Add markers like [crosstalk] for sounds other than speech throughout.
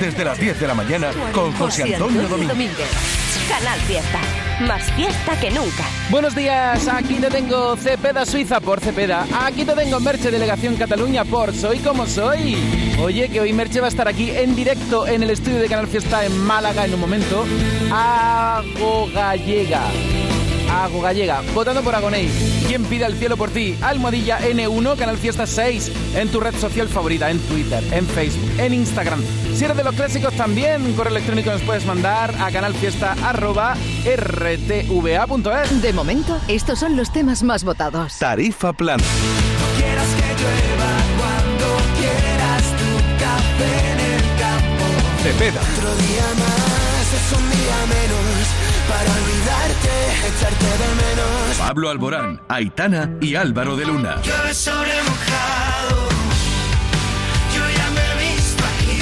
Desde las 10 de la mañana con José Antonio Domínguez. Canal Fiesta. Más fiesta que nunca. Buenos días, aquí te tengo Cepeda Suiza por Cepeda. Aquí te tengo Merche Delegación Cataluña por Soy como soy. Oye, que hoy Merche va a estar aquí en directo en el estudio de Canal Fiesta en Málaga en un momento. Hago gallega. Hago Gallega, votando por Agoney. ¿Quién pide al cielo por ti? Almohadilla N1, Canal Fiesta 6, en tu red social favorita, en Twitter, en Facebook, en Instagram. Si eres de los clásicos también, un correo electrónico nos puedes mandar a canalfiesta.rtva.es. De momento, estos son los temas más votados. Tarifa plan. quieras que llueva cuando quieras tu café en el campo. Cepeda. Otro día más es un día menos olvidarte, echarte de menos. Pablo Alborán, Aitana y Álvaro de Luna. Llueve sobre mojado. Yo ya me he visto aquí.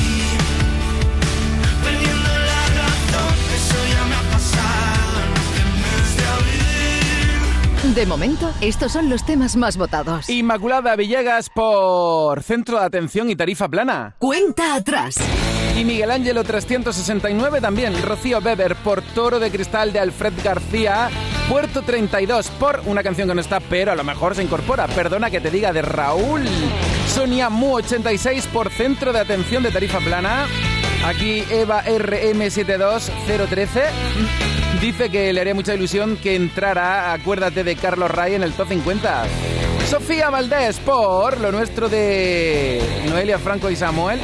Perdiendo la razón, eso ya me ha pasado en este mes de abril. De momento, estos son los temas más votados. Inmaculada Villegas por Centro de Atención y Tarifa Plana. Cuenta atrás. Y Miguel Ángelo 369 también. Rocío Weber por Toro de Cristal de Alfred García. Puerto 32 por una canción que no está, pero a lo mejor se incorpora. Perdona que te diga de Raúl. Sonia Mu 86 por Centro de Atención de Tarifa Plana. Aquí Eva RM72013 dice que le haría mucha ilusión que entrara, acuérdate de Carlos Ray en el top 50. Sofía Valdés por lo nuestro de Noelia Franco y Samuel.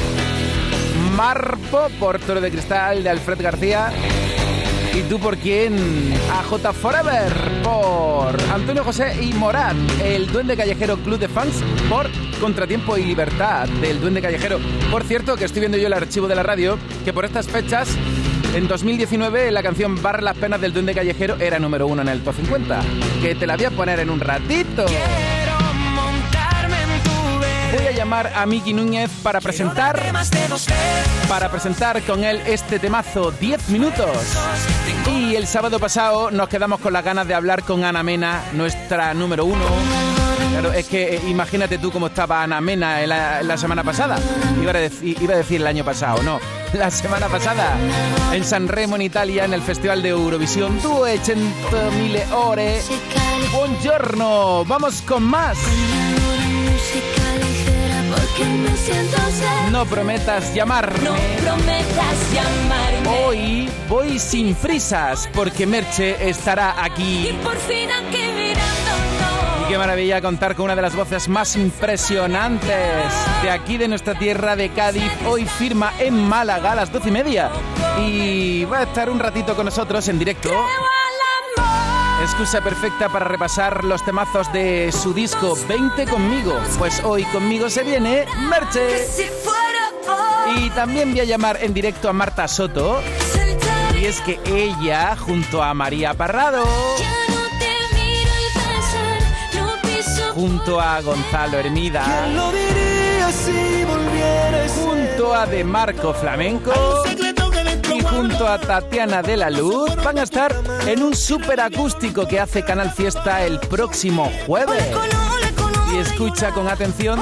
Marpo por Toro de Cristal de Alfred García. ¿Y tú por quién? AJ Forever por Antonio José y Morat. El Duende Callejero Club de Fans por Contratiempo y Libertad del Duende Callejero. Por cierto, que estoy viendo yo el archivo de la radio, que por estas fechas, en 2019, la canción Barra las Penas del Duende Callejero era número uno en el top 50. Que te la voy a poner en un ratito. Voy a llamar a Miki Núñez para presentar para presentar con él este temazo 10 minutos. Y el sábado pasado nos quedamos con las ganas de hablar con Ana Mena, nuestra número uno. Claro, es que eh, imagínate tú cómo estaba Ana Mena en la, en la semana pasada. Iba a, decir, iba a decir el año pasado, no. [laughs] La semana pasada, en San Remo, en Italia, en el Festival de Eurovisión. 200.000 ore. Buongiorno, vamos con más. No prometas llamarme. No prometas llamarme. Hoy voy sin prisas porque Merche estará aquí. Y por fin aquí mirándonos. Y qué maravilla contar con una de las voces más impresionantes de aquí de nuestra tierra de Cádiz. Hoy firma en Málaga a las doce y media. Y va a estar un ratito con nosotros en directo. Excusa perfecta para repasar los temazos de su disco 20 conmigo. Pues hoy conmigo se viene Merche. Y también voy a llamar en directo a Marta Soto. Y es que ella, junto a María Parrado, Ya no te miro y pasar, no piso junto a Gonzalo Hermida, ¿Quién lo diría si volviera ese junto a De Marco Flamenco junto a Tatiana de la Luz van a estar en un super acústico que hace Canal Fiesta el próximo jueves. Y escucha con atención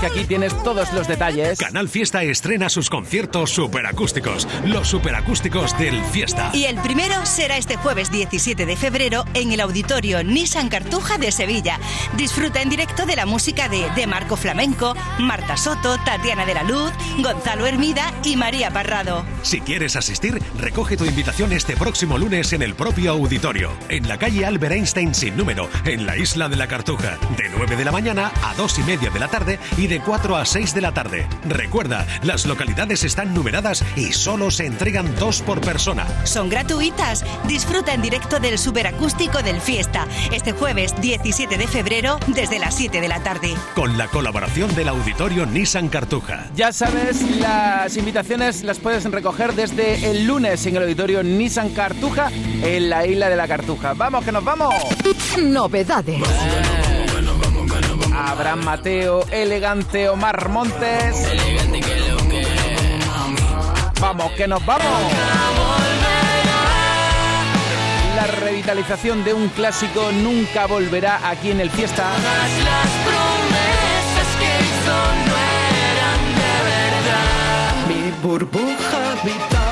porque aquí tienes todos los detalles. Canal Fiesta estrena sus conciertos superacústicos, los superacústicos del Fiesta. Y el primero será este jueves 17 de febrero en el auditorio Nissan Cartuja de Sevilla. Disfruta en directo de la música de De Marco Flamenco, Marta Soto, Tatiana de la Luz, Gonzalo Hermida y María Parrado. Si quieres asistir, recoge tu invitación este próximo lunes en el propio auditorio, en la calle Albert Einstein sin número, en la isla de la Cartuja, de 9 de la mañana a 2 y media de la tarde y de 4 a 6 de la tarde. Recuerda, las localidades están numeradas y solo se entregan dos por persona. Son gratuitas. Disfruta en directo del superacústico del Fiesta, este jueves 17 de febrero desde las 7 de la tarde. Con la colaboración del auditorio Nissan Cartuja. Ya sabes, las invitaciones las puedes recoger desde el lunes en el auditorio Nissan Cartuja en la isla de la Cartuja. ¡Vamos, que nos vamos! Novedades. Abraham Mateo, elegante Omar Montes. Vamos, que nos vamos. La revitalización de un clásico nunca volverá aquí en el Fiesta.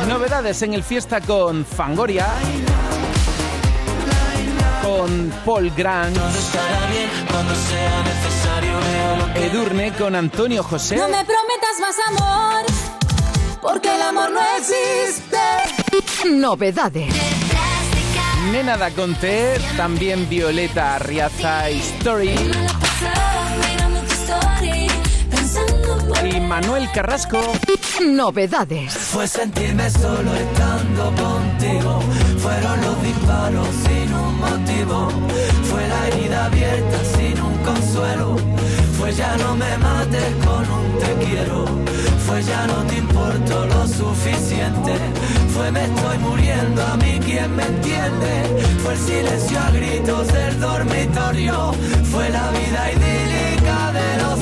Novedades en el fiesta con Fangoria, con Paul Grant, Estará bien cuando sea necesario. Edurne con Antonio José, No me prometas más amor, porque el amor no existe. Novedades. Nena da Conte, también Violeta Arriaza Story y Manuel Carrasco. Novedades. Fue sentirme solo estando contigo. Fueron los disparos no me mates con un te quiero. Fue ya no te importo lo suficiente. Fue me estoy muriendo a mí quien me entiende. Fue el silencio a gritos del dormitorio. Fue la vida idílica de los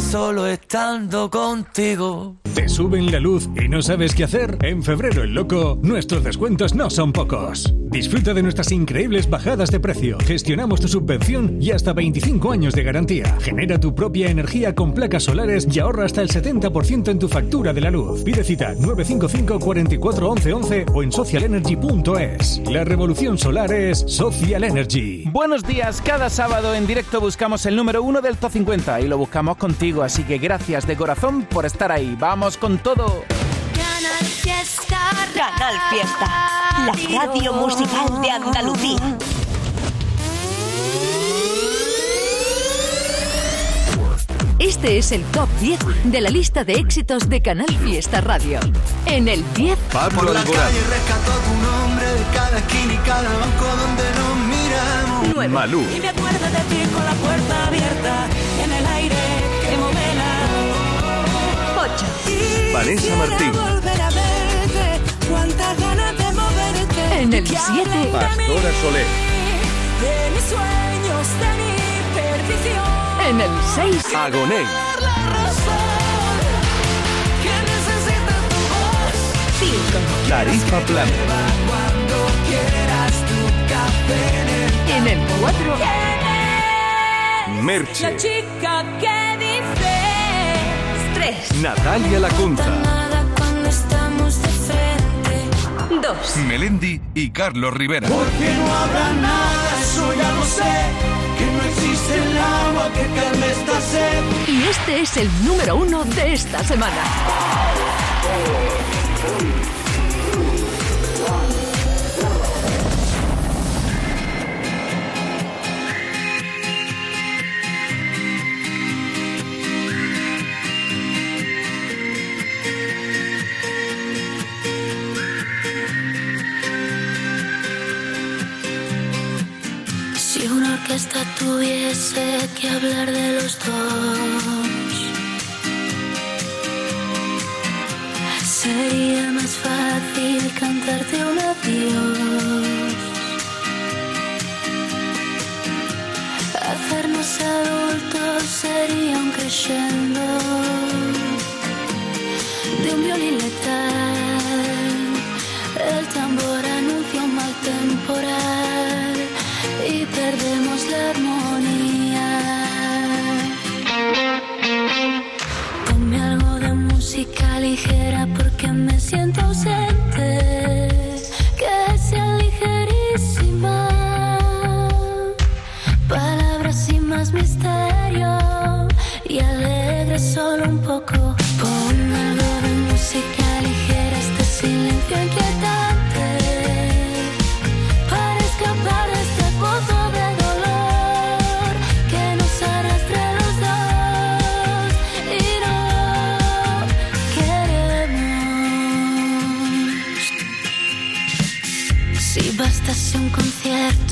solo estando contigo. ¿Te suben la luz y no sabes qué hacer? En febrero el loco, nuestros descuentos no son pocos. Disfruta de nuestras increíbles bajadas de precio. Gestionamos tu subvención y hasta 25 años de garantía. Genera tu propia energía con placas solares y ahorra hasta el 70% en tu factura de la luz. Pide cita 955 44 11 11 o en socialenergy.es. La revolución solar es Social Energy. Buenos días, cada sábado en directo buscamos el número uno del Top 50 y lo buscamos contigo, así que gracias de corazón por estar ahí. Vamos con todo. Canal Fiesta. Canal Fiesta, la radio musical de Andalucía. Este es el top 10 de la lista de éxitos de Canal Fiesta Radio. En el 10, Pablo Por la Alborán, calle rescató tu nombre de cada esquina y cada banco donde nos miramos. Malú, Y me acuerdo de ti con la puerta abierta en el aire Vanessa Martín. En el 7, Pastora Soler. De mis sueños, de mi perdición. En el 6, Agoné. 5, Tarifa Plana. En el 4, Merche. La chica que 3, Natalia Lacunza, Nada cuando estamos de frente. 2, Melendi y Carlos Rivera. Porque no habrá nada, eso ya lo sé. Que no existe el agua que calme esta sed. y este es el número 1 de esta semana. Tuviese que hablar de los dos,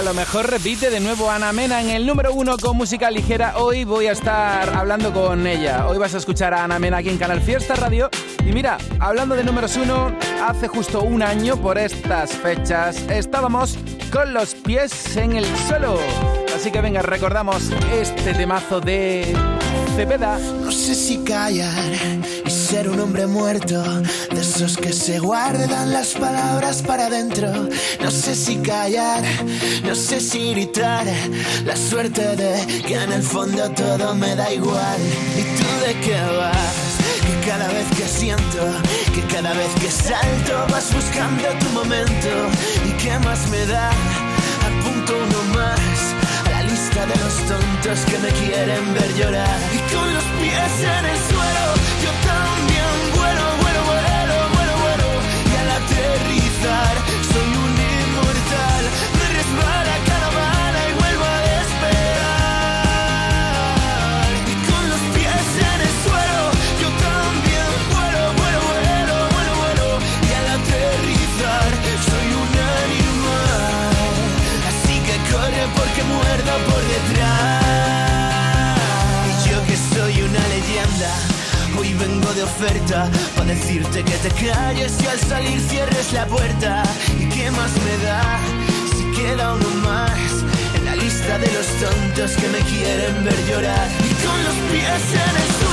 A lo mejor repite de nuevo Ana Mena en el número uno con música ligera. Hoy voy a estar hablando con ella. Hoy vas a escuchar a Ana Mena aquí en Canal Fiesta Radio. Y mira, hablando de números uno, hace justo un año por estas fechas estábamos con los pies en el suelo. Así que venga, recordamos este temazo de Cepeda. No sé si callar ser un hombre muerto, de esos que se guardan las palabras para adentro. No sé si callar, no sé si gritar, la suerte de que en el fondo todo me da igual. ¿Y tú de qué vas? Que cada vez que siento, que cada vez que salto vas buscando tu momento. ¿Y qué más me da? Apunto uno más la lista de los tontos que me quieren ver llorar. Y con los pies en el suelo, oferta para decirte que te calles y al salir cierres la puerta. ¿Y qué más me da si queda uno más? En la lista de los tontos que me quieren ver llorar. Y con los pies en el suelo,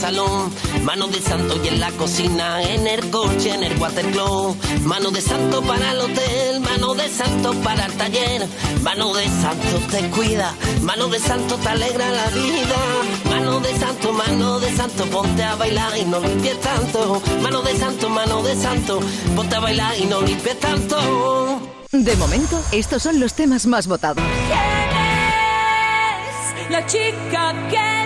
salón, mano de santo y en la cocina, en el coche, en el watercloak, mano de santo para el hotel, mano de santo para el taller, mano de santo te cuida, mano de santo te alegra la vida, mano de santo, mano de santo, ponte a bailar y no limpies tanto, mano de santo, mano de santo, ponte a bailar y no limpies tanto. De momento, estos son los temas más votados. La chica que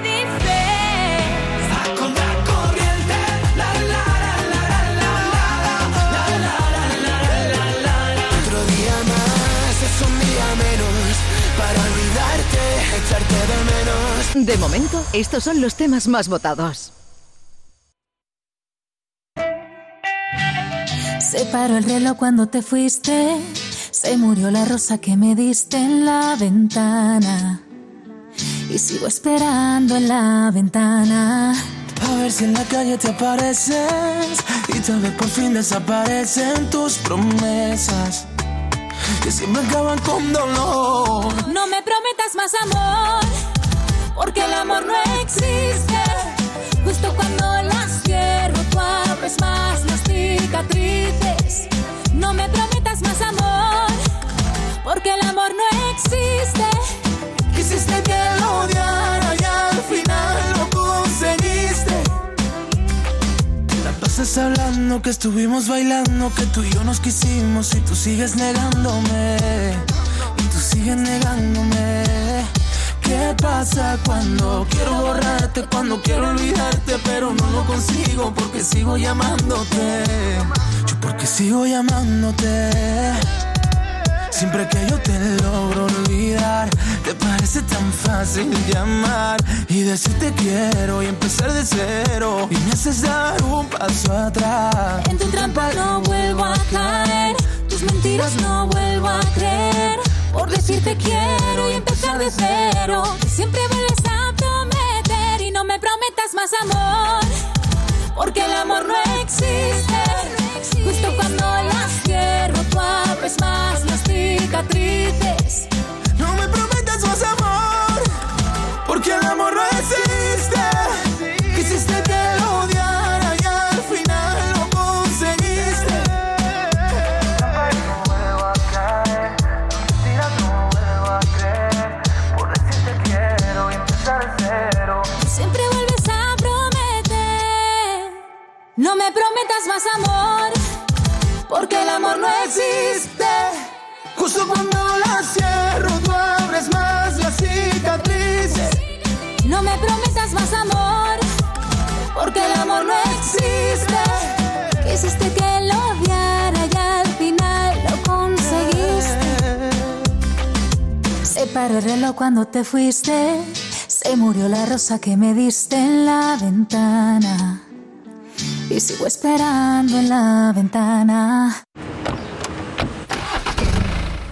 echarte de menos. De momento, estos son los temas más votados. Se paró el reloj cuando te fuiste. Se murió la rosa que me diste en la ventana. Y sigo esperando en la ventana. A ver si en la calle te apareces y tal vez por fin desaparecen tus promesas que siempre acaban con dolor. No más amor, porque el amor no existe. Justo cuando las cierro, tú abres más las cicatrices. No me prometas más amor, porque el amor no existe. Quisiste que lo odiara y al final lo conseguiste. La pasas hablando que estuvimos bailando, que tú y yo nos quisimos y tú sigues negándome. Y tú sigues negándome. ¿Qué pasa cuando quiero borrarte, cuando quiero olvidarte, pero no lo consigo porque sigo llamándote? Yo porque sigo llamándote. Siempre que yo te logro olvidar, te parece tan fácil llamar y decirte quiero y empezar de cero. Y me haces dar un paso atrás. En tu trampa no vuelvo a caer, tus mentiras no vuelvo a creer. Por decirte quiero y empezar de cero. Siempre vuelves a prometer y no me prometas más amor, porque el amor no existe. Justo cuando las cierro, tú abres más las cicatrices. No me prometas más amor, porque el amor no existe. Prometas más amor, porque el amor no existe. Justo cuando la cierro, tú abres más las cicatrices. No me prometas más amor, porque el amor no existe. Quisiste que lo odiara y al final lo conseguiste. Se paró el reloj cuando te fuiste. Se murió la rosa que me diste en la ventana. Y sigo esperando en la ventana.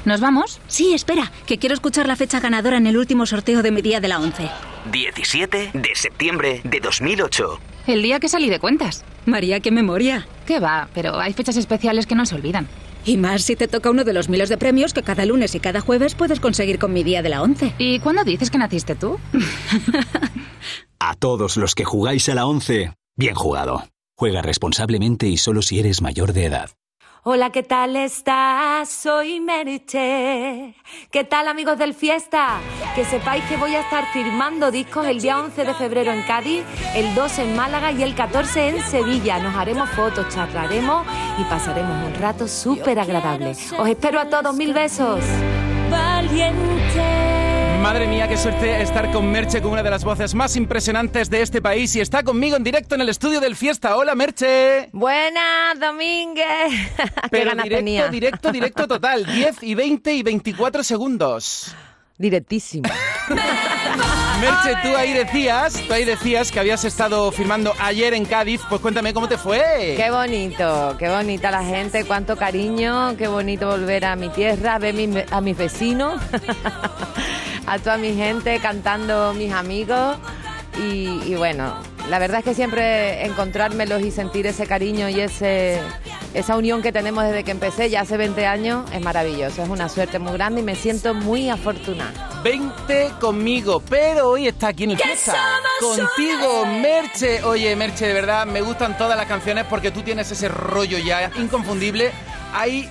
¿Nos vamos? Sí, espera, que quiero escuchar la fecha ganadora en el último sorteo de mi día de la 11. 17 de septiembre de 2008. El día que salí de cuentas. María, qué memoria. ¿Qué va? Pero hay fechas especiales que no se olvidan. Y más si te toca uno de los miles de premios que cada lunes y cada jueves puedes conseguir con mi día de la 11. ¿Y cuándo dices que naciste tú? [laughs] A todos los que jugáis a la 11, bien jugado. Juega responsablemente y solo si eres mayor de edad. Hola, ¿qué tal estás? Soy Merche. ¿Qué tal, amigos del Fiesta? Que sepáis que voy a estar firmando discos el día 11 de febrero en Cádiz, el 2 en Málaga y el 14 en Sevilla. Nos haremos fotos, charlaremos y pasaremos un rato súper agradable. Os espero a todos, mil besos. Valiente. Madre mía, qué suerte estar con Merche, con una de las voces más impresionantes de este país y está conmigo en directo en el estudio del Fiesta. Hola, Merche. Buenas, Domínguez. [laughs] Qué Pero ganas directo, tenía. directo, directo total. [laughs] 10 y 20 y 24 segundos. Directísimo. [laughs] Merche, tú ahí decías, tú ahí decías que habías estado firmando ayer en Cádiz. Pues cuéntame cómo te fue. Qué bonito, qué bonita la gente, cuánto cariño, qué bonito volver a mi tierra, ver mi- a mis vecinos, [laughs] a toda mi gente cantando mis amigos y, y bueno, la verdad es que siempre encontrármelos y sentir ese cariño y ese esa unión que tenemos desde que empecé ya hace 20 años es maravilloso. Es una suerte muy grande y me siento muy afortunada. 20 conmigo, pero hoy está aquí en el fiesta. Contigo, Merche. Oye, Merche, de verdad, me gustan todas las canciones porque tú tienes ese rollo ya inconfundible. Hay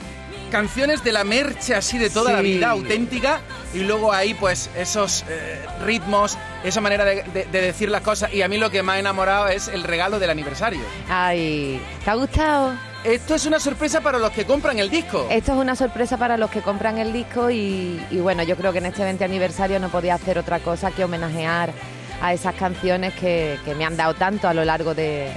canciones de la Merche así de toda la vida, auténtica, y luego hay pues esos eh, ritmos, esa manera de, de- de decir las cosas. Y a mí lo que me ha enamorado es el regalo del aniversario. Ay, ¿te ha gustado? Esto es una sorpresa para los que compran el disco. Esto es una sorpresa para los que compran el disco y, y bueno, yo creo que en este 20 aniversario no podía hacer otra cosa que homenajear a esas canciones que, que me han dado tanto a lo largo de,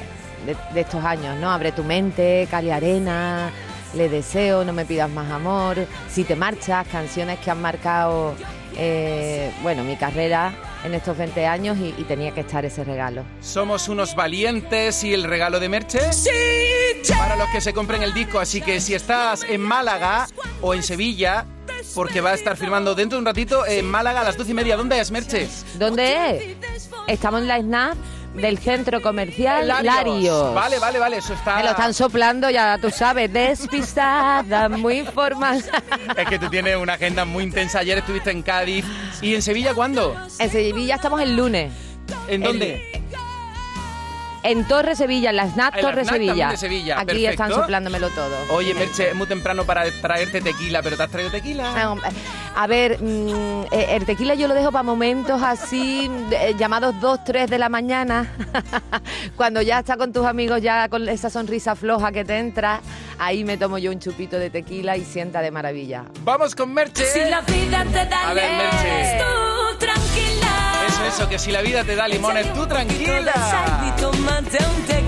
de- de estos años, ¿no? Abre tu mente, Cali Arena, Le Deseo, No me pidas más amor, Si te marchas, canciones que han marcado, eh, bueno, mi carrera en estos 20 años y, y tenía que estar ese regalo. Somos unos valientes y el regalo de Merche para los que se compren el disco. Así que si estás en Málaga o en Sevilla, porque va a estar firmando dentro de un ratito en Málaga a las doce y media. ¿Dónde es Merche? ¿Dónde es? Estamos en la SNAP del centro comercial Larios. Larios. Vale, vale, vale, eso está. Me lo están soplando, ya tú sabes, despistada, muy formal. [laughs] Es que tú tienes una agenda muy intensa. Ayer estuviste en Cádiz. ¿Y en Sevilla cuándo? En Sevilla estamos el lunes. ¿En dónde? En Torre Sevilla, en la SNAP En la Torre Sevilla. de Sevilla, Aquí perfecto. están soplándomelo todo. Oye, Merche, es muy temprano para traerte tequila, pero ¿te has traído tequila? Ah, A ver, mm, eh, el tequila yo lo dejo para momentos así, eh, llamados 2, 3 de la mañana, [laughs] cuando ya estás con tus amigos, ya con esa sonrisa floja que te entra, ahí me tomo yo un chupito de tequila y sienta de maravilla. Vamos con Merche. Si la vida te da A ver, Merche. tú tranquila. Eso, eso, que si la vida te da limones, tú tranquila.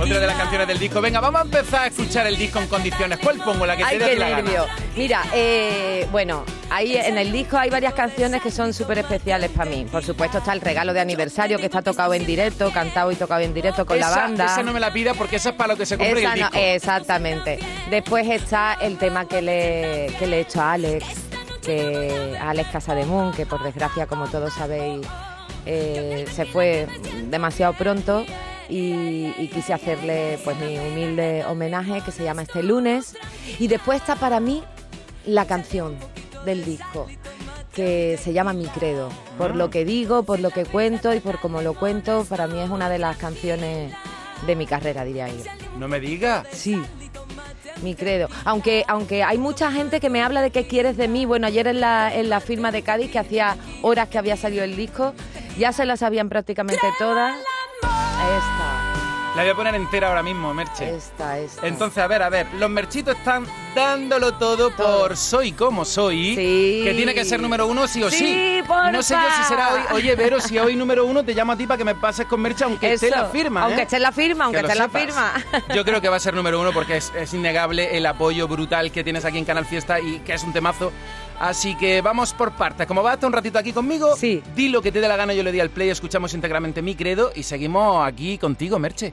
Otra de las canciones del disco. Venga, vamos a empezar a escuchar el disco en condiciones. ¿Cuál pongo? La que Ay, te dé qué la gana. nervio. Mira, eh, bueno, ahí en el disco hay varias canciones que son súper especiales para mí. Por supuesto está el regalo de aniversario que está tocado en directo, cantado y tocado en directo con la Esa- banda. Esa no me la pida porque esa es para lo que se compre Esa el no- disco. exactamente. Después está el tema que le, que le he hecho a Alex, que a Alex Casademun, que por desgracia, como todos sabéis, eh, se fue demasiado pronto y, y quise hacerle pues mi humilde homenaje que se llama Este lunes. Y después está para mí la canción del disco que se llama Mi Credo. Por Ah. lo que digo, por lo que cuento y por cómo lo cuento, para mí es una de las canciones de mi carrera, diría yo. No me digas. Sí. Mi credo. Aunque, aunque hay mucha gente que me habla de qué quieres de mí. Bueno, ayer en la, en la firma de Cádiz, que hacía horas que había salido el disco, ya se la sabían prácticamente todas. Esta, La voy a poner entera ahora mismo, Merche. esta, esta. Entonces, a ver, a ver, los merchitos están dándolo todo por Soy como soy, que tiene que ser número uno sí o sí. Sí, porfa. No sé yo si será hoy. Oye, Vero, si hoy número uno te llamo a ti para que me pases con Merche, aunque esté Eso, la firma. aunque ¿eh? esté la firma, aunque esté la firma. [laughs] Yo creo que va a ser número uno porque es, es innegable el apoyo brutal que tienes aquí en Canal Fiesta y que es un temazo. Así que vamos por partes. Como vas a estar un ratito aquí conmigo, di lo que te dé la gana, yo le di al play, escuchamos íntegramente mi credo y seguimos aquí contigo, Merche.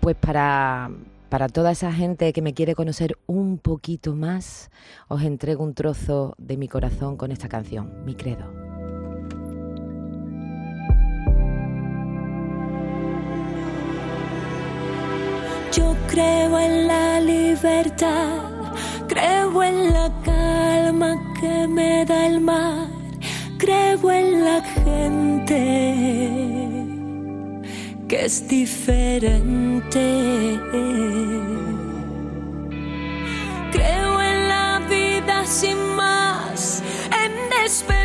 Pues para, para toda esa gente que me quiere conocer un poquito más, os entrego un trozo de mi corazón con esta canción, Mi Credo. Yo creo en la libertad, creo en la calma que me da el mar, creo en la gente que es diferente. Creo en la vida sin más, en despertarme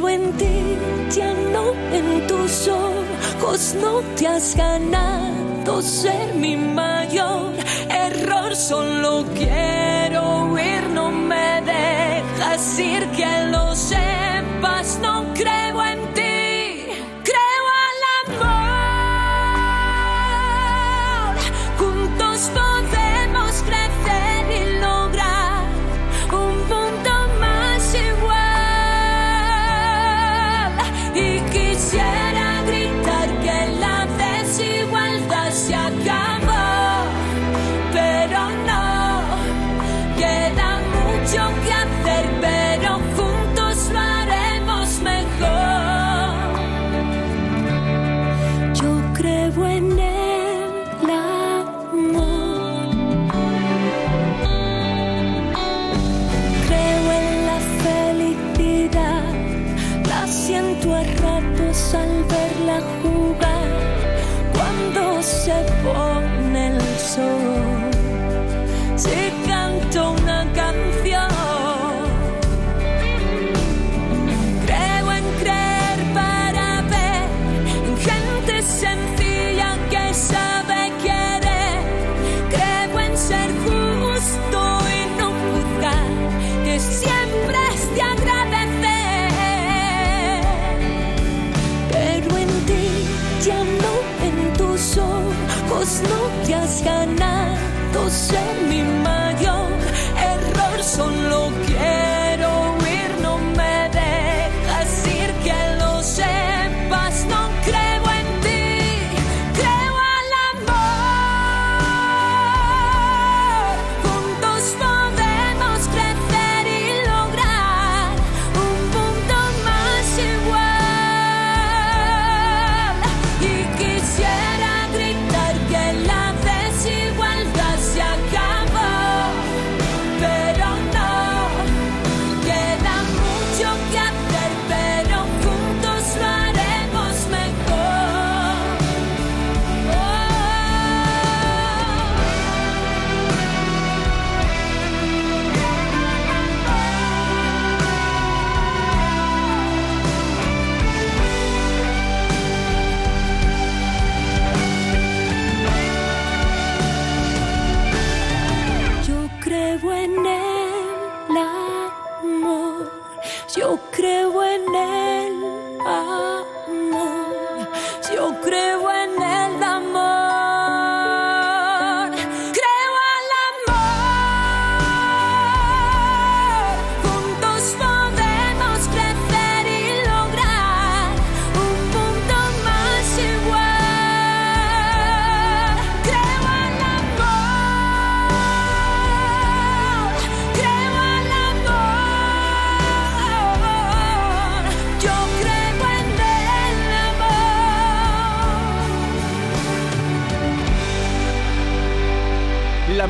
Pero en ti ya no, en tus ojos no te has ganado ser mi mayor error. Solo quiero huir, no me dejas ir, que lo sepas.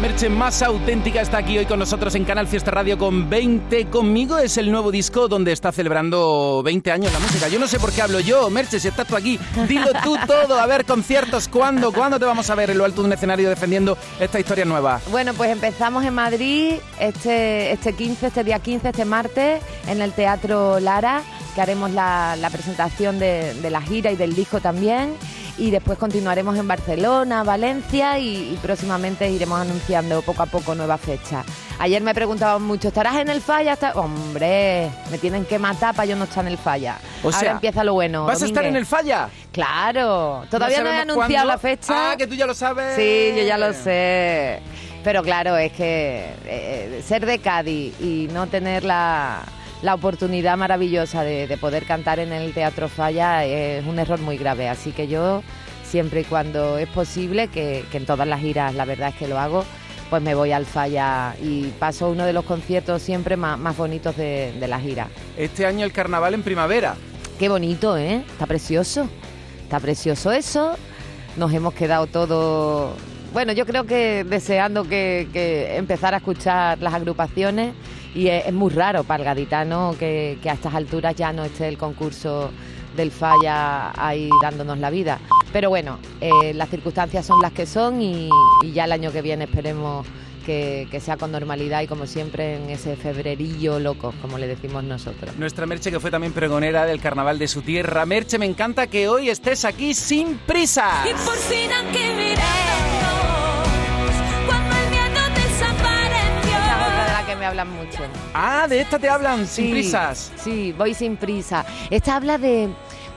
Merche más auténtica está aquí hoy con nosotros en Canal Fiesta Radio con 20 conmigo. Es el nuevo disco donde está celebrando 20 años la música. Yo no sé por qué hablo yo, Merche, si estás tú aquí. Dilo tú [laughs] todo. A ver, conciertos, ¿cuándo? ¿Cuándo te vamos a ver en lo alto de un escenario defendiendo esta historia nueva? Bueno, pues empezamos en Madrid este, este 15, este día 15, este martes, en el Teatro Lara, que haremos la, la presentación de, de la gira y del disco también. Y después continuaremos en Barcelona, Valencia y, y próximamente iremos anunciando poco a poco nuevas fechas. Ayer me preguntaban mucho, ¿estarás en el falla? ¿Estar-?" Hombre, me tienen que matar para yo no estar en el falla. O Ahora sea, empieza lo bueno. ¿Vas a estar en el falla? Claro, todavía no, he anunciado cuándo. la fecha. Ah, que tú ya lo sabes. Sí, yo ya lo sé. Pero claro, es que eh, ser de Cádiz y no tener la, la oportunidad maravillosa de, de poder cantar en el Teatro Falla es un error muy grave. Así que yo, siempre y cuando es posible, que, que en todas las giras la verdad es que lo hago, pues me voy al Falla y paso uno de los conciertos siempre más, más bonitos de, de la gira. Este año el carnaval en primavera. Qué bonito, ¿eh? Está precioso. Está precioso eso. Nos hemos quedado todos, bueno, yo creo que deseando que, que empezar a escuchar las agrupaciones y es, es muy raro para el gaditano que, que a estas alturas ya no esté el concurso del falla ahí dándonos la vida. Pero bueno, eh, las circunstancias son las que son y, y ya el año que viene esperemos que, que sea con normalidad y como siempre en ese febrerillo loco, como le decimos nosotros. Nuestra Merche que fue también pregonera del carnaval de su tierra. Merche, me encanta que hoy estés aquí sin prisa. Y por fin hablan mucho. Ah, de esta te hablan, sin Sí, prisas. Sí, voy sin prisa. Esta habla de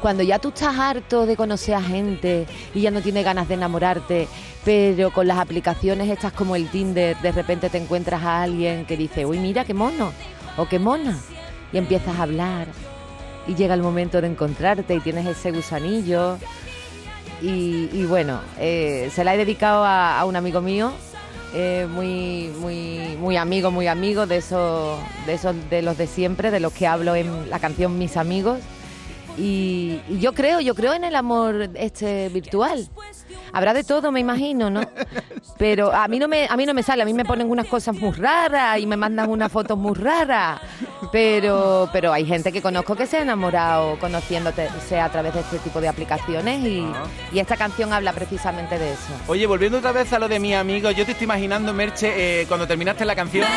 cuando ya tú estás harto de conocer a gente y ya no tienes ganas de enamorarte, pero con las aplicaciones estas como el Tinder, de repente te encuentras a alguien que dice, uy, mira qué mono o qué mona, y empiezas a hablar y llega el momento de encontrarte y tienes ese gusanillo. Y, y bueno, eh, se la he dedicado a, a un amigo mío, eh, muy, muy, muy amigo, muy amigo de esos, de esos de los de siempre, de los que hablo en la canción Mis amigos. Y, y yo creo, yo creo en el amor este virtual. Habrá de todo, me imagino, ¿no? Pero a mí no me, a mí no me sale, a mí me ponen unas cosas muy raras y me mandan unas fotos muy raras. Pero, pero hay gente que conozco que se ha enamorado conociéndote sea a través de este tipo de aplicaciones y, y esta canción habla precisamente de eso. Oye, volviendo otra vez a lo de mi amigo, yo te estoy imaginando, Merche, eh, cuando terminaste la canción,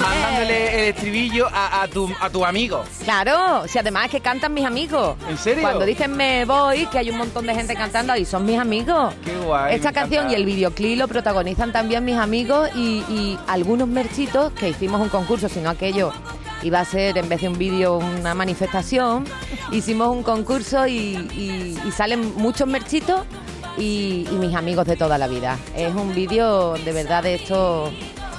mandándole el estribillo a, a tu, a tu amigo. Claro, si además es que cantan mis amigos. ¿En serio? Cuando dicen me voy, que hay un montón de gente cantando y son mis amigos. Qué Esta canción encanta. y el videoclip lo protagonizan también mis amigos y, y algunos merchitos que hicimos un concurso, sino aquello iba a ser en vez de un vídeo una manifestación. [laughs] Hicimos un concurso y, y- y salen muchos merchitos y, y mis amigos de toda la vida. Es un vídeo de verdad de esto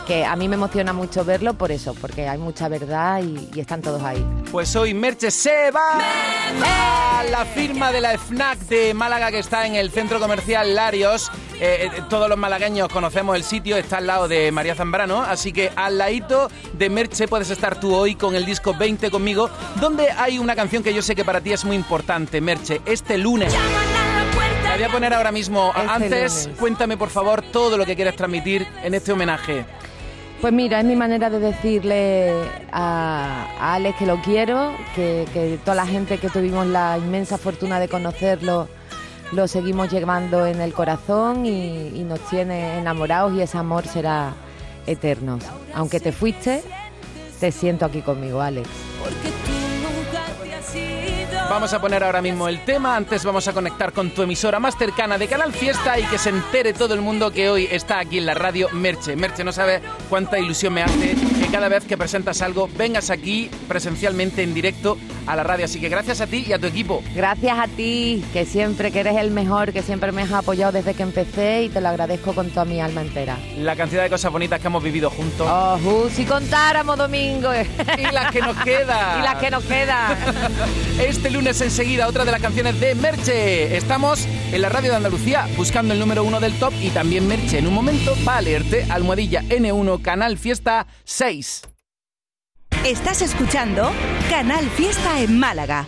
que a mí me emociona mucho verlo por eso, porque hay mucha verdad y, y están todos ahí. Pues hoy Merche se va a la firma de la FNAC de Málaga que está en el centro comercial Larios. Eh, eh, todos los malagueños conocemos el sitio, está al lado de María Zambrano, así que al ladito de Merche puedes estar tú hoy con el disco 20 conmigo, donde hay una canción que yo sé que para ti es muy importante, Merche, este lunes. La voy a poner ahora mismo. Este Antes, lunes. cuéntame por favor todo lo que quieres transmitir en este homenaje. Pues mira, es mi manera de decirle a, Alex que lo quiero, que, que toda la gente que tuvimos la inmensa fortuna de conocerlo lo seguimos llevando en el corazón y, y nos tiene enamorados y ese amor será eterno. Aunque te fuiste, te siento aquí conmigo, Alex. Vamos a poner ahora mismo el tema. Antes vamos a conectar con tu emisora más cercana de Canal Fiesta y que se entere todo el mundo que hoy está aquí en la radio Merche. Merche, no sabe cuánta ilusión me hace que cada vez que presentas algo vengas aquí presencialmente en directo a la radio. Así que gracias a ti y a tu equipo. Gracias a ti, que siempre que eres el mejor, que siempre me has apoyado desde que empecé y te lo agradezco con toda mi alma entera. La cantidad de cosas bonitas que hemos vivido juntos. Oh, uh, si contáramos, Domingo. y las que nos quedan. [laughs] y las que nos quedan. Este lunes enseguida otra de las canciones de Merche. Estamos en la radio de Andalucía buscando el número uno del top y también Merche en un momento va a leerte almohadilla N1 Canal Fiesta 6. Estás escuchando Canal Fiesta en Málaga.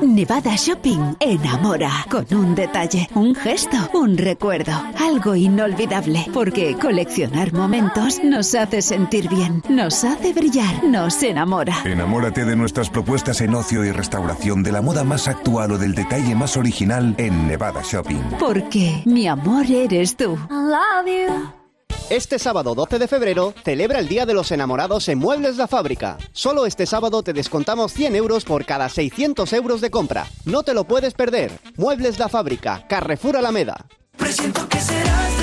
Nevada Shopping enamora con un detalle, un gesto, un recuerdo, algo inolvidable, porque coleccionar momentos nos hace sentir bien, nos hace brillar, nos enamora. Enamórate de nuestras propuestas en ocio y restauración, de la moda más actual o del detalle más original en Nevada Shopping. Porque mi amor eres tú. Este sábado 12 de febrero celebra el Día de los Enamorados en Muebles La Fábrica. Solo este sábado te descontamos 100 euros por cada 600 euros de compra. No te lo puedes perder. Muebles La Fábrica, Carrefour Alameda. Presiento que serás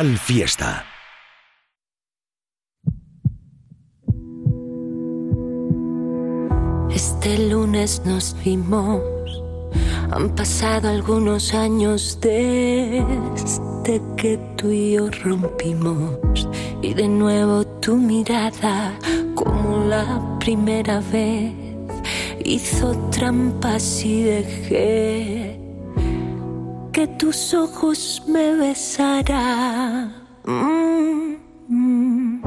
Fiesta. Este lunes nos vimos. Han pasado algunos años desde que tú y yo rompimos. Y de nuevo tu mirada, como la primera vez, hizo trampas y dejé que tus ojos me besaran. Mm, mm.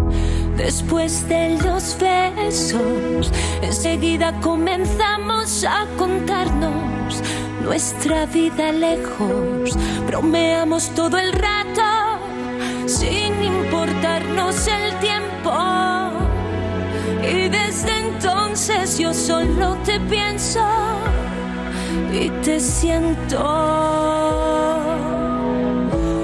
Después de los besos, enseguida comenzamos a contarnos nuestra vida lejos. Bromeamos todo el rato, sin importarnos el tiempo. Y desde entonces yo solo te pienso y te siento.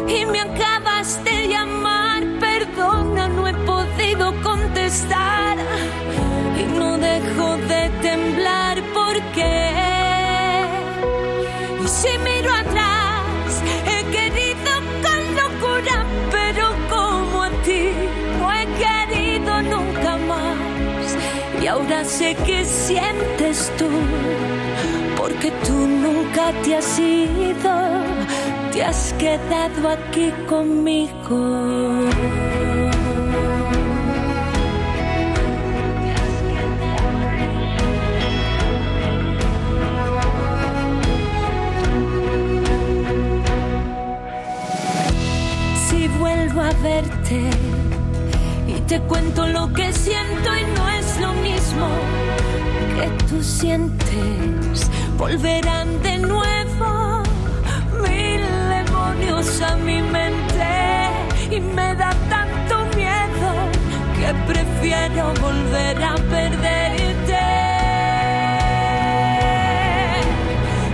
Y me acabas de llamar, perdona, no he podido contestar. Y no dejo de temblar porque. Y si miro atrás, he querido con locura, pero como a ti no he querido nunca más. Y ahora sé que sientes tú tú nunca te has ido, te has quedado aquí conmigo. Si vuelvo a verte y te cuento lo que siento y no es lo mismo que tú sientes, volverán de nuevo mil demonios a mi mente y me da tanto miedo que prefiero volver a perderte.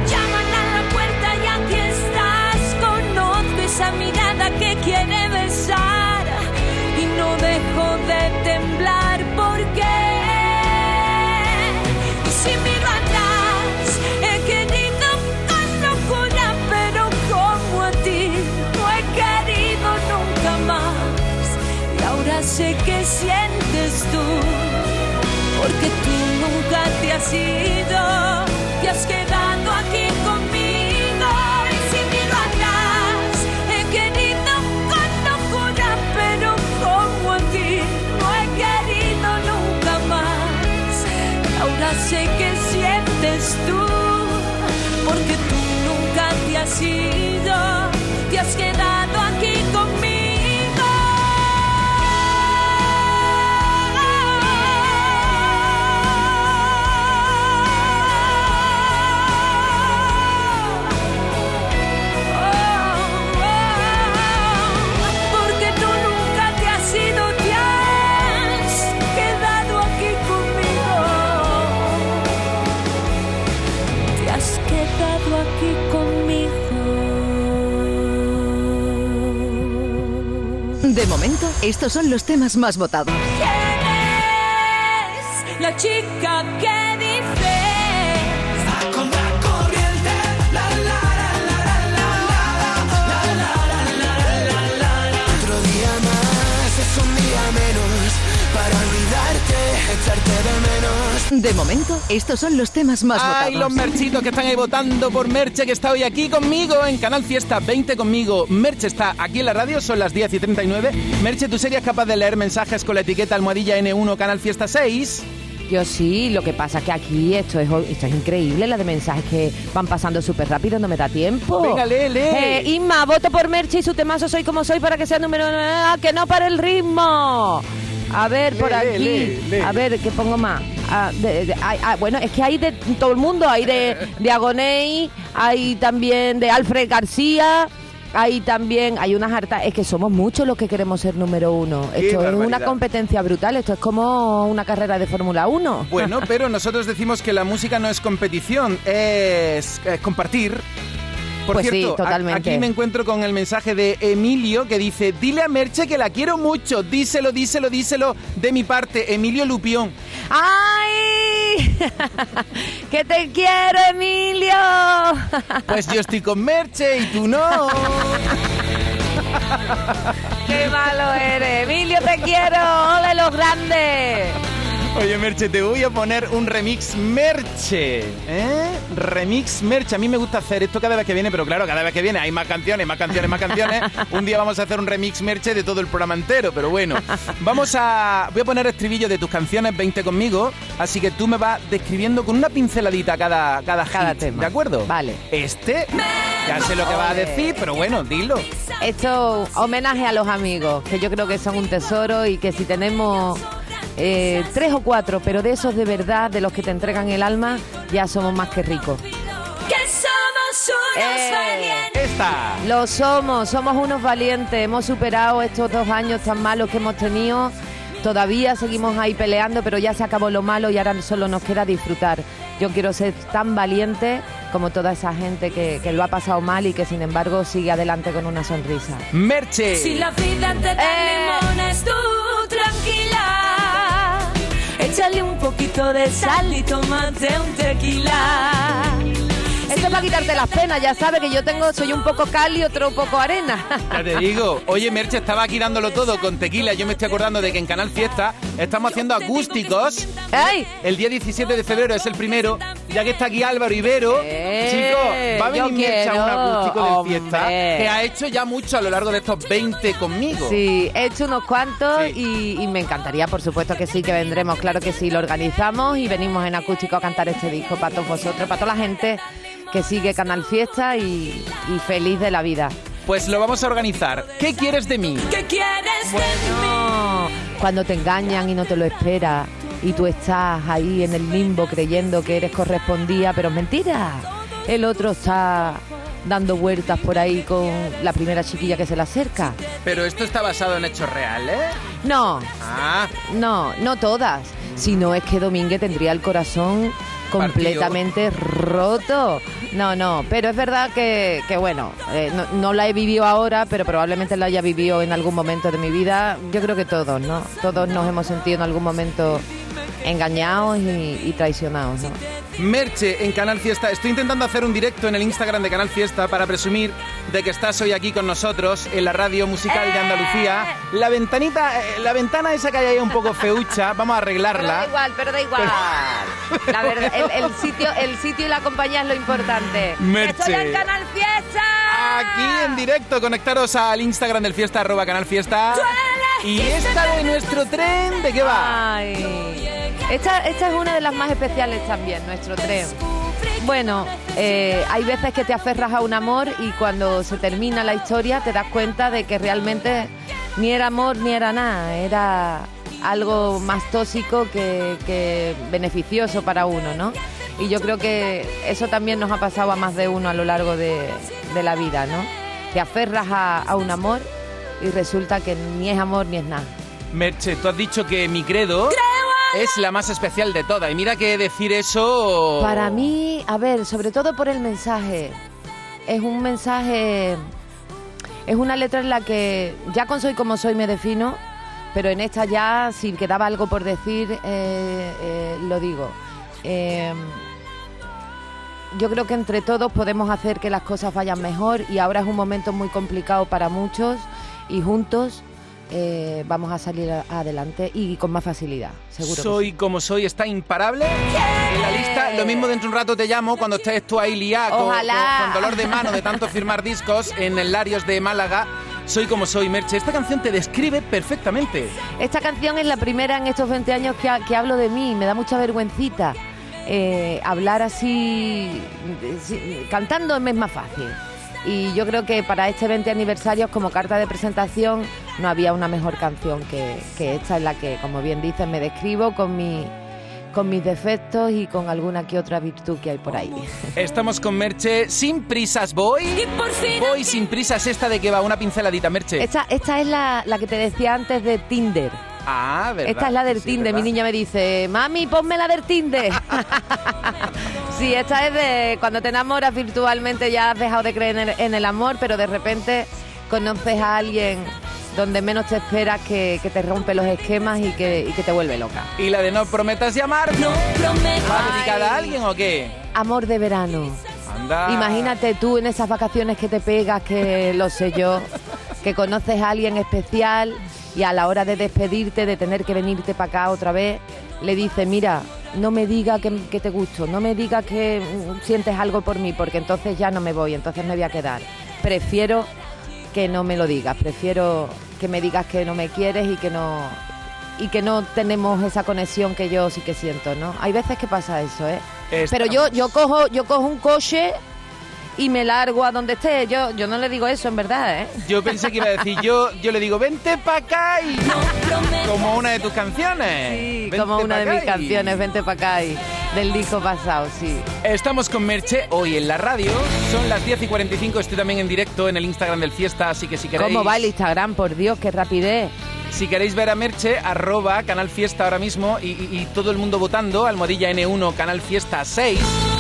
Llaman a la puerta y aquí estás. Conozco esa mirada que quiere besar y no dejo de nunca te has ido, te has quedado aquí conmigo. Y si miro atrás, he querido con locura, pero como a ti no he querido nunca más. Ahora sé que sientes tú, porque tú nunca te has ido, estos son los temas más votados. Es la chica que De momento, estos son los temas más Ay, los merchitos que están ahí votando por Merche, que está hoy aquí conmigo en Canal Fiesta 20 conmigo. Merche está aquí en la radio, son las 10 y 39. Merche, ¿tú serías capaz de leer mensajes con la etiqueta almohadilla N1 Canal Fiesta 6? Yo sí, lo que pasa que aquí esto es, esto es increíble, la de mensajes que van pasando súper rápido, no me da tiempo. Venga, lee, lee. Eh, Inma, voto por Merche y su temazo Soy como soy para que sea número uno, ¡Ah, que no para el ritmo. A ver, por Lee, aquí. lee, lee. A ver, ¿qué pongo más? Ah, de- de- hay- ah, bueno, es que hay de todo el mundo. Hay de, de Agoney, hay también de Alfred García. Hay también, hay unas hartas, es que somos muchos los que queremos ser número uno. Qué Esto es una competencia brutal, esto es como una carrera de Fórmula 1. Bueno, pero nosotros decimos que la música no es competición, es, es compartir. Por Pues sí, cierto, totalmente. aquí me encuentro con el mensaje de Emilio que dice, dile a Merche que la quiero mucho, díselo, díselo, díselo de mi parte, Emilio Lupión. ¡Ay! [laughs] ¡Que te quiero, Emilio! [laughs] Pues yo estoy con Merche y tú no. [laughs] ¡Qué malo eres! ¡Emilio, te quiero! ¡Ole los grandes! Oye, Merche, te voy a poner un remix Merche. ¿Eh? Remix Merche. A mí me gusta hacer esto cada vez que viene, pero claro, cada vez que viene hay más canciones, más canciones, más canciones. Un día vamos a hacer un remix Merche de todo el programa entero, pero bueno. Vamos a... Voy a poner estribillo de tus canciones 20 conmigo, así que tú me vas describiendo con una pinceladita cada, cada, Cada hit, tema. ¿de acuerdo? Vale. Este, ya sé lo que vas a decir, pero bueno, dilo. Esto, homenaje a los amigos, que yo creo que son un tesoro y que si tenemos eh, tres o cuatro, pero de esos de verdad, de los que te entregan el alma, ya somos más que ricos. Que somos unos Eh. valientes. Esta. Lo somos, somos unos valientes, hemos superado estos dos años tan malos que hemos tenido. Todavía seguimos ahí peleando, pero ya se acabó lo malo y ahora solo nos queda disfrutar. Yo quiero ser tan valiente como toda esa gente que, que lo ha pasado mal y que sin embargo sigue adelante con una sonrisa. Merche. Si la vida te da Eh. limones, tú tranquila. Échale un poquito de sal y tómate un tequila. Esto es para quitarte las penas, ya sabes que yo tengo, soy un poco cal y otro poco arena. [laughs] Ya te digo, oye Merche estaba aquí dándolo todo con tequila. Yo me estoy acordando de que en Canal Fiesta estamos haciendo acústicos. ¡Ay! El día 17 de febrero es el primero, ya que está aquí Álvaro Ibero. Eh, Chicos, va a venir Merche a un acústico de fiesta hombre. que ha hecho ya mucho a lo largo de estos 20 conmigo. Sí, he hecho unos cuantos y, y me encantaría, por supuesto que sí, que vendremos, claro que sí, lo organizamos y venimos en acústico a cantar este disco para todos vosotros, para toda la gente que sigue Canal Fiesta y, y feliz de la vida. Pues lo vamos a organizar. ¿Qué quieres de mí? ¿Qué quieres Bueno, cuando te engañan y no te lo esperas y tú estás ahí en el limbo creyendo que eres correspondida, pero es mentira. El otro está dando vueltas por ahí con la primera chiquilla que se le acerca. Pero esto está basado en hechos reales. No, Ah, no, no todas. Si no es que Domínguez tendría el corazón completamente roto. No, no, pero es verdad que, que bueno, eh, no, no la he vivido ahora, pero probablemente la haya vivido en algún momento de mi vida. Yo creo que todos, ¿no? Todos nos hemos sentido en algún momento engañados y, y traicionados, ¿no? Merche en Canal Fiesta. Estoy intentando hacer un directo en el Instagram de Canal Fiesta para presumir de que estás hoy aquí con nosotros en la radio musical de Andalucía. La ventanita, eh, la ventana esa que hay ahí un poco feucha, vamos a Pero da arreglarla. igual, pero da igual. La verdad, el, el sitio, el sitio y la compañía es lo importante. Merche. ¡Estoy en Canal Fiesta! Aquí en directo, conectaros al Instagram del Fiesta, arroba Canal Fiesta. Y esta de nuestro tren, ¿de qué va? Ay, esta, esta es una de las más especiales también, nuestro tren. Bueno, eh, hay veces que te aferras a un amor y cuando se termina la historia te das cuenta de que realmente ni era amor ni era nada, era algo más tóxico que, que beneficioso para uno, ¿no? Y yo creo que eso también nos ha pasado a más de uno a lo largo de, de la vida, ¿no? Te aferras a, a un amor y resulta que ni es amor ni es nada. Merche, tú has dicho que mi credo es la más especial de todas. Y mira que decir eso... Para mí, a ver, sobre todo por el mensaje. Es un mensaje. Es una letra en la que ya con Soy como soy me defino, pero en esta ya, si quedaba algo por decir, eh, eh, lo digo. Eh, yo creo que entre todos podemos hacer que las cosas vayan mejor y ahora es un momento muy complicado para muchos y juntos eh, vamos a salir a- adelante y con más facilidad, seguro. que Soy como soy, está imparable en la lista. Lo mismo dentro de un rato te llamo cuando estés tú ahí liado con, con- dolor de mano de tanto firmar discos en el Larios de Málaga. Soy como soy, Merche. Esta canción te describe perfectamente. Esta canción es la primera en estos 20 años que, ha- que hablo de mí, me da mucha vergüencita. Eh, hablar así, sí, cantando es más fácil. Y yo creo que para este 20 aniversario, como carta de presentación, no había una mejor canción que, que esta, en la que, como bien dices, me describo con, mi, con mis defectos y con alguna que otra virtud que hay por ahí. Estamos con Merche. Sin prisas voy. Voy sin prisas. Esta de que va una pinceladita, Merche. Esta, esta es la, la que te decía antes de Tinder. Ah, ¿verdad? Esta es la del Sí, Tinder. Mi niña me dice, mami, ponme la del Tinder. [laughs] sí, esta es de cuando te enamoras virtualmente ya has dejado de creer en el, en el amor, pero de repente conoces a alguien donde menos te esperas que, que te rompe los esquemas y que, y que te vuelve loca. ¿Y la de no prometas llamar? No prometas. ¿Va dedicada a alguien o qué? Amor de verano. Anda. Imagínate tú en esas vacaciones que te pegas, que lo sé yo, que conoces a alguien especial y a la hora de despedirte, de tener que venirte para acá otra vez, le dices, mira, no me digas que, que te gusto, no me digas que mm, sientes algo por mí, porque entonces ya no me voy, entonces me voy a quedar. Prefiero que no me lo digas, prefiero que me digas que no me quieres y que no y que no tenemos esa conexión que yo sí que siento, ¿no? Hay veces que pasa eso, ¿eh? Pero yo yo cojo yo cojo un coche y me largo a donde esté. Yo yo no le digo eso en verdad, ¿eh? Yo pensé que iba a decir, yo, yo le digo, vente para acá y... Como una de tus canciones. Sí, Vente como una de mis y- canciones, vente para acá y del disco pasado, sí. Estamos con Merche hoy en la radio. Son las 10 y 45. Estoy también en directo en el Instagram del Fiesta, así que si queréis. ¿Cómo va el Instagram? Por Dios, qué rapidez. Si queréis ver a Merche, arroba Canal Fiesta ahora mismo y, y- y todo el mundo votando, almohadilla N1, Canal Fiesta 6.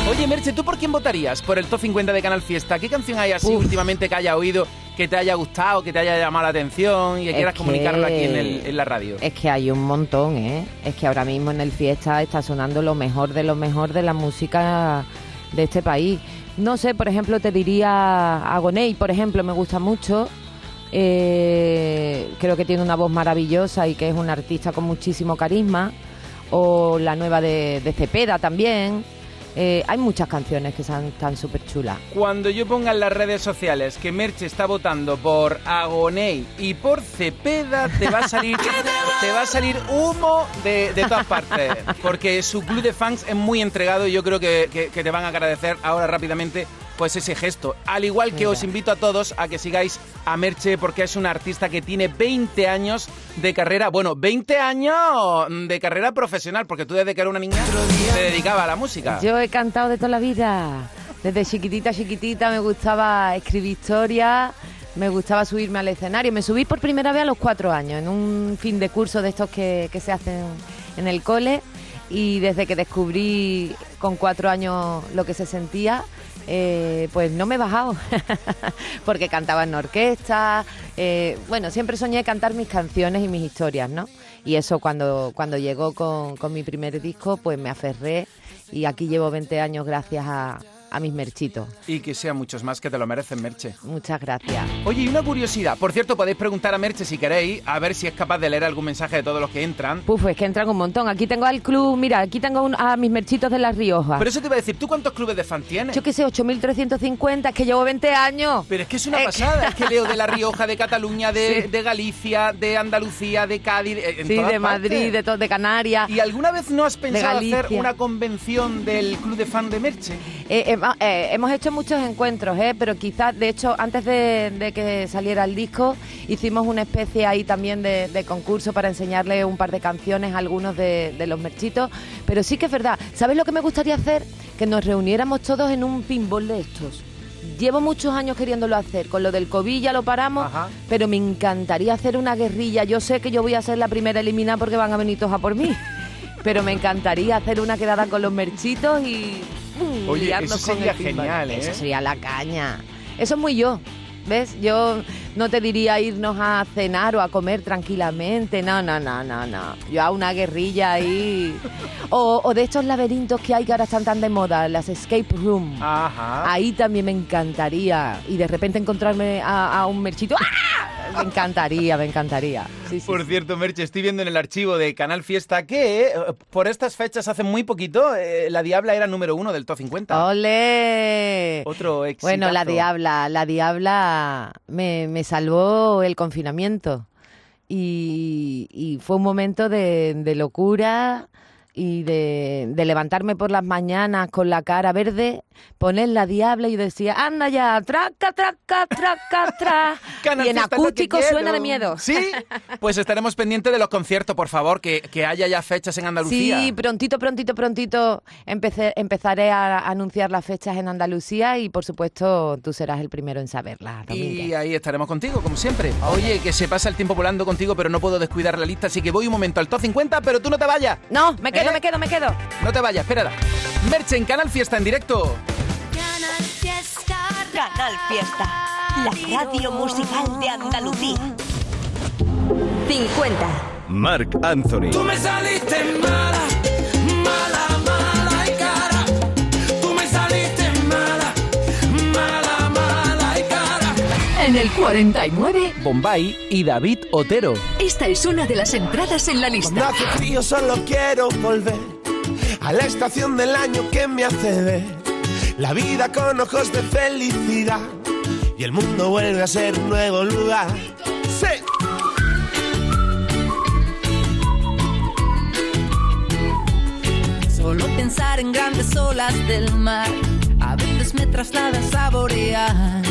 Oye, Merche, ¿tú por quién votarías? Por el top 50 de Canal Fiesta. ¿Qué canción hay así Uf. últimamente que haya oído, que te haya gustado, que te haya llamado la atención y que Es quieras comunicarlo aquí en, el- en la radio? Es que hay un montón, ¿eh? Es que ahora mismo en el fiesta está sonando lo mejor de lo mejor de la música de este país. No sé, por ejemplo, te diría Agoney, por ejemplo, me gusta mucho. Eh, creo que tiene una voz maravillosa y que es un artista con muchísimo carisma. O la nueva de, de Cepeda también. Eh, hay muchas canciones que están tan súper chulas. Cuando yo ponga en las redes sociales que Merche está votando por Agoney y por Cepeda, te va a salir, [laughs] te va a salir humo de, de todas partes. Porque su club de fans es muy entregado y yo creo que, que- que te van a agradecer ahora rápidamente pues ese gesto. Al igual que Mira. os invito a todos a que sigáis a Merche porque es una artista que tiene 20 años de carrera. Bueno, 20 años de carrera profesional, porque tú desde que era una niña te dedicaba a la música. Yo he cantado de toda la vida. Desde chiquitita, chiquitita me gustaba escribir historias, me gustaba subirme al escenario. Me subí por primera vez a los cuatro años, en un fin de curso de estos que, que se hacen en el cole. Y desde que descubrí con cuatro años lo que se sentía, eh, pues no me he bajado. [laughs] Porque cantaba en orquesta. eh, bueno, siempre soñé cantar mis canciones y mis historias, ¿no? Y eso cuando, cuando llegó con, con mi primer disco, pues me aferré y aquí llevo 20 años gracias a, a mis merchitos. Y que sean muchos más que te lo merecen, Merche. Muchas gracias. Oye, y una curiosidad. Por cierto, podéis preguntar a Merche si queréis, a ver si es capaz de leer algún mensaje de todos los que entran. Puf, es que entran un montón. Aquí tengo al club, mira, aquí tengo un- a mis merchitos de La Rioja. Pero eso te iba a decir, ¿tú cuántos clubes de fan tienes? Yo qué sé, 8.350, es que llevo 20 años. Pero es que es una Eh, pasada. Es que [laughs] leo de La Rioja, de Cataluña, de, Sí. de Galicia, de Andalucía, de Cádiz. en Sí, todas de Madrid, de, de Canarias. ¿Y alguna vez no has pensado hacer una convención del club de fan de Merche? Eh, eh, eh, hemos hecho muchos encuentros, ¿eh? pero quizás, de hecho, antes de, de que saliera el disco, hicimos una especie ahí también de, de concurso para enseñarle un par de canciones a algunos de, de los merchitos. Pero sí que es verdad. ¿Sabes lo que me gustaría hacer? Que nos reuniéramos todos en un pinball de estos. Llevo muchos años queriéndolo hacer. Con lo del COVID ya lo paramos, pero me encantaría hacer una guerrilla. Yo sé que yo voy a ser la primera eliminada porque van a venir todos a por mí. [laughs] Pero me encantaría hacer una quedada con los merchitos y. mm, Oye, eso sería genial, ¿eh? Eso sería la caña. Eso es muy yo. ¿Ves? Yo no te diría irnos a cenar o a comer tranquilamente. No, no, no, no, no. Yo a una guerrilla ahí. O, o de estos laberintos que hay que ahora están tan de moda, las escape room. Ajá. Ahí también me encantaría. Y de repente encontrarme a, a un merchito. ¡Ah! Me encantaría, me encantaría. Sí, sí. Por cierto, Merche, estoy viendo en el archivo de Canal Fiesta que eh, por estas fechas, hace muy poquito, eh, La Diabla era número uno del Top 50. ¡Ole! Otro éxito. Bueno, la diabla, la diabla me, me salvó el confinamiento. Y, y fue un momento de, de locura y de, de levantarme por las mañanas con la cara verde, poner la diabla y decía, anda ya, traca, traca, traca, tra. [laughs] Canal y en acústico suena de miedo. Sí, pues estaremos pendientes de los conciertos, por favor, que, que haya ya fechas en Andalucía. Sí, prontito, prontito, prontito empecé, empezaré a anunciar las fechas en Andalucía y por supuesto tú serás el primero en saberlas. Y ahí estaremos contigo, como siempre. Oye, que se pasa el tiempo volando contigo, pero no puedo descuidar la lista, así que voy un momento al top 50, pero tú no te vayas. No, me quedo, ¿Eh? me quedo, me quedo. No te vayas, espera. Merche en Canal Fiesta en directo. Canal Fiesta. La radio musical de Andalucía. 50. Mark Anthony. Tú me saliste mala, mala, mala y cara. Tú me saliste mala, mala, mala y cara. En el 49, Bombay y David Otero. esta es una de las entradas en la Cuando lista. hace frío solo quiero volver a la estación del año que me hace ver la vida con ojos de felicidad y el mundo vuelve a ser un nuevo lugar. Sí. Solo pensar en grandes olas del mar a veces me traslada a saborear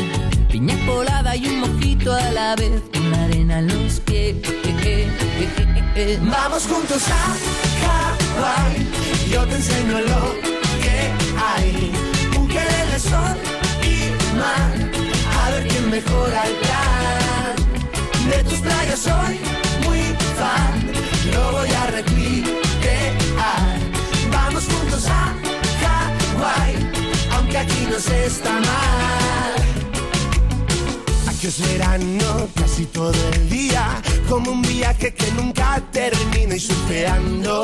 piña colada y un mojito a la vez con la arena en los pies. Vamos juntos a Hawái, yo te enseño lo que hay. De sol y mar, a ver quién mejora el plan. De tus playas soy muy fan, lo voy a recrear. Vamos juntos a Hawái, aunque aquí no se está mal. Aquí es verano casi todo el día, como un viaje que nunca termina y surfeando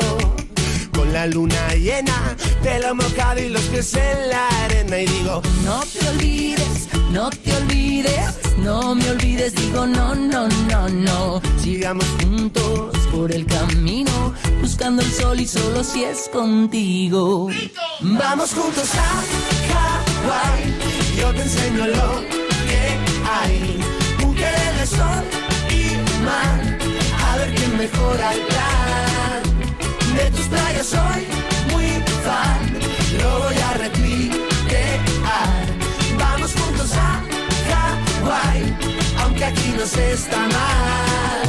con la luna llena, pelo mojado y los pies en la arena y digo, No te olvides, no te olvides, no me olvides, digo no, no, no, no. sigamos Juntos por el camino, buscando el sol y solo si es contigo. Vamos juntos a Hawái, yo te enseño lo que hay. Mujeres de sol y mar, a ver quién mejora el. Soy muy fan, lo voy a retuitear. Vamos juntos a Hawái, aunque aquí no se está mal.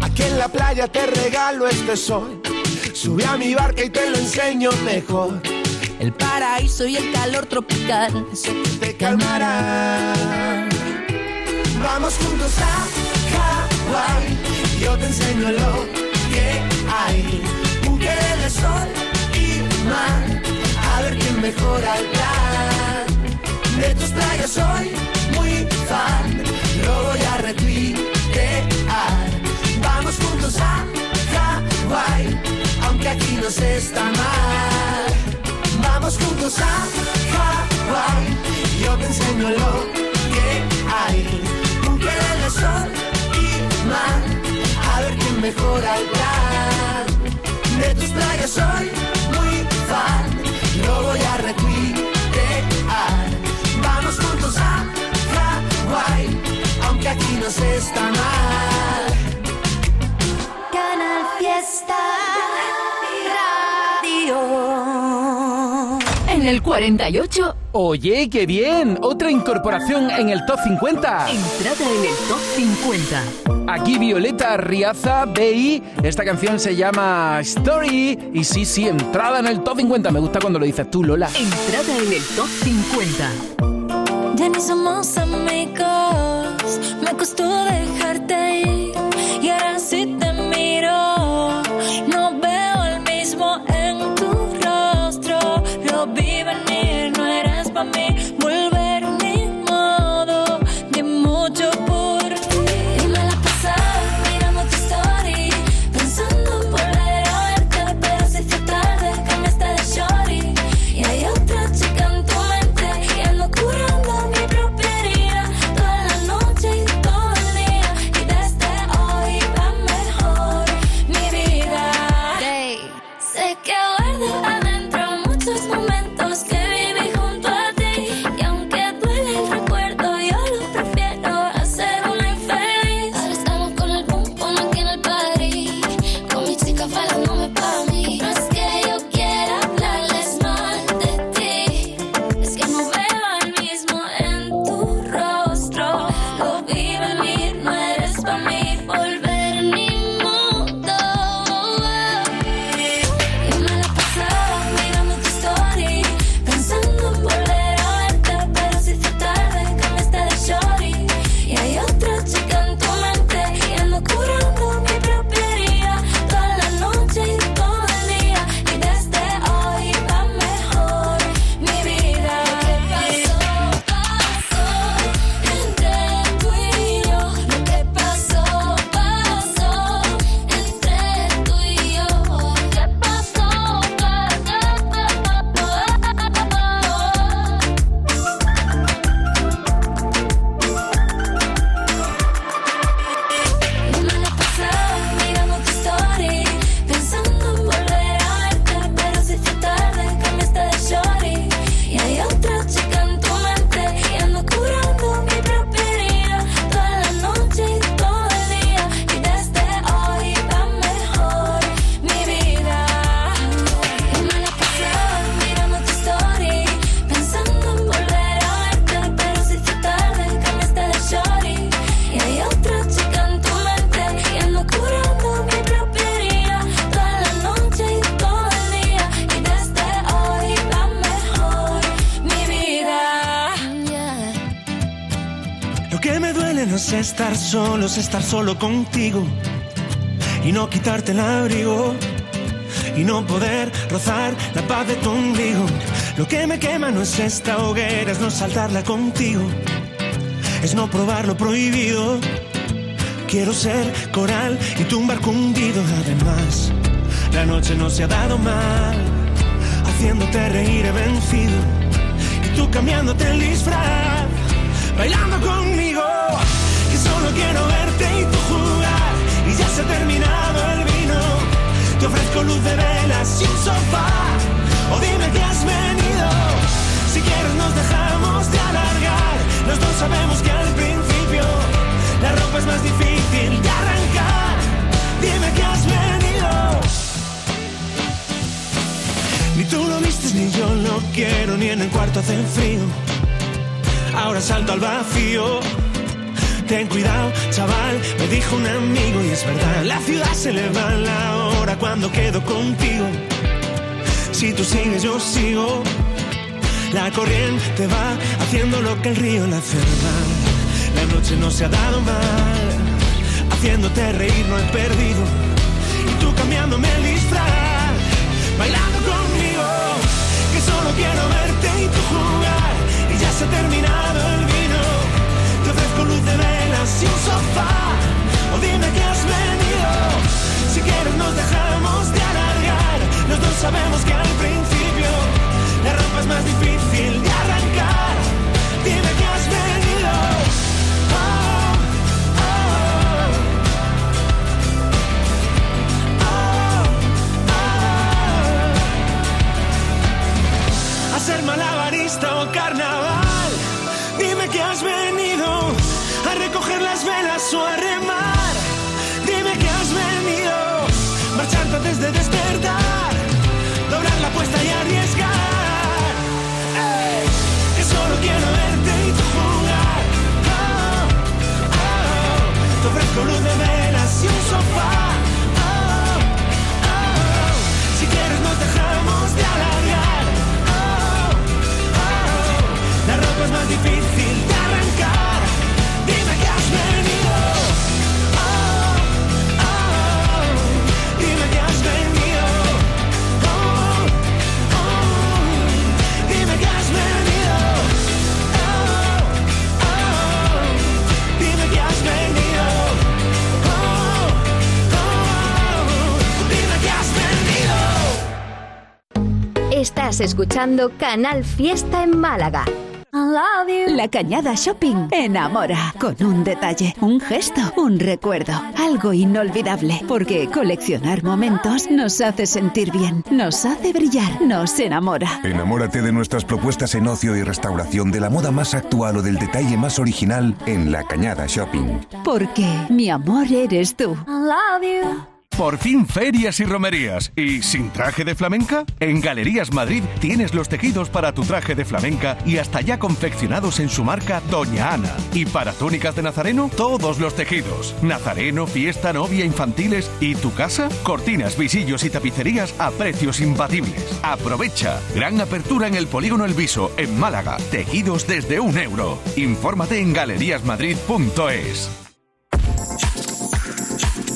Aquí en la playa te regalo este sol. Sube a mi barca y te lo enseño mejor. El paraíso y el calor tropical, eso Te calmará. Vamos juntos a Hawái. Yo te enseño lo que hay. Mujeres de sol y mar. A ver quién mejora el plan. De tus playas soy muy fan. Lo voy a retuitear. Vamos juntos a Hawái. Aunque aquí no se está mal. Vamos juntos a Hawái. Yo te enseño lo que hay. Mujeres de sol y mar. A ver quién mejora el plan. De tus playas soy muy fan. Lo voy a retuitear. En el 48, Oye, qué bien. Otra incorporación en el top 50. entrada en el top 50. Aquí Violeta Riaza, BI. Esta canción se llama Story. Y sí, sí, entrada en el top 50. Me gusta cuando lo dices tú, Lola. Entrada en el top 50. Ya ni somos amigos, me costó dejarte solo, contigo y no quitarte el abrigo. y no poder rozar la paz de tu ombligo. Lo que me quema no es esta hoguera, es no saltarla contigo, es no probar lo prohibido. Quiero ser coral y tu un barco hundido. Además, la noche no se ha dado mal, haciéndote reír he vencido y tú cambiándote el disfraz, bailando conmigo. Tú jugar y ya se ha terminado el vino. Te ofrezco luz de velas y un sofá. O dime que has venido. Si quieres nos dejamos de alargar. Los dos sabemos que al principio la ropa es más difícil de arrancar. Dime que has venido. Ni tú lo vistes ni yo lo quiero, ni en el cuarto hace frío. Ahora salto al vacío. Ten cuidado, chaval, me dijo un amigo y es verdad. La ciudad se le va la hora cuando quedo contigo. Si tú sigues, yo sigo. La corriente va haciendo lo que el río la hace mal. La noche no se ha dado mal. Haciéndote reír no he perdido. Y tú cambiándome el disfraz. Bailando conmigo. Que solo quiero verte y tú jugar. Y ya se ha terminado el vino. Ofrezco luz de velas y un sofá. O dime que has venido. Si quieres nos dejamos de alargar. Los dos sabemos que al principio la ropa es más difícil de arrancar. Dime que has venido. Oh, ser malabarista o carnaval. Dime que has venido recoger las velas o a remar. Dime que has venido marcharte antes de despertar, doblar la apuesta y arriesgar. Que solo quiero verte y jugar. Oh, oh, ofrezco luz de velas y un sofá. Oh, oh, si quieres nos dejamos de alargar. Oh, oh, la ropa es más difícil de arrancar. Estás escuchando Canal Fiesta en Málaga. La Cañada Shopping enamora con un detalle, un gesto, un recuerdo, algo inolvidable, porque coleccionar momentos nos hace sentir bien, nos hace brillar, nos enamora. Enamórate de nuestras propuestas en ocio y restauración de la moda más actual o del detalle más original en La Cañada Shopping. Porque mi amor eres tú. Por fin ferias y romerías. ¿Y sin traje de flamenca? En Galerías Madrid tienes los tejidos para tu traje de flamenca y hasta ya confeccionados en su marca Doña Ana. Y para túnicas de nazareno, todos los tejidos. Nazareno, fiesta, novia, infantiles y tu casa, cortinas, visillos y tapicerías a precios imbatibles. Aprovecha. Gran apertura en el Polígono El Viso, en Málaga. Tejidos desde un euro. Infórmate en galeríasmadrid.es.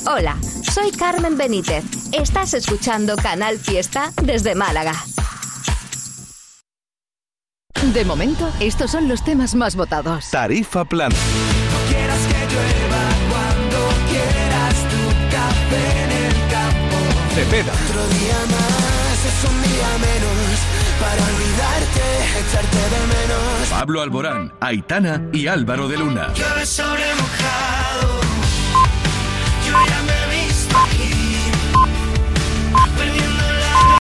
Hola, soy Carmen Benítez. Estás escuchando Canal Fiesta desde Málaga. De momento, estos son los temas más votados. Tarifa plan. Quieras que llueva cuando quieras tu café en el campo. Cepeda. Otro día más es un día menos para olvidarte, echarte de menos. Pablo Alborán, Aitana y Álvaro de Luna. Llueve sobre mojado. Yo ya me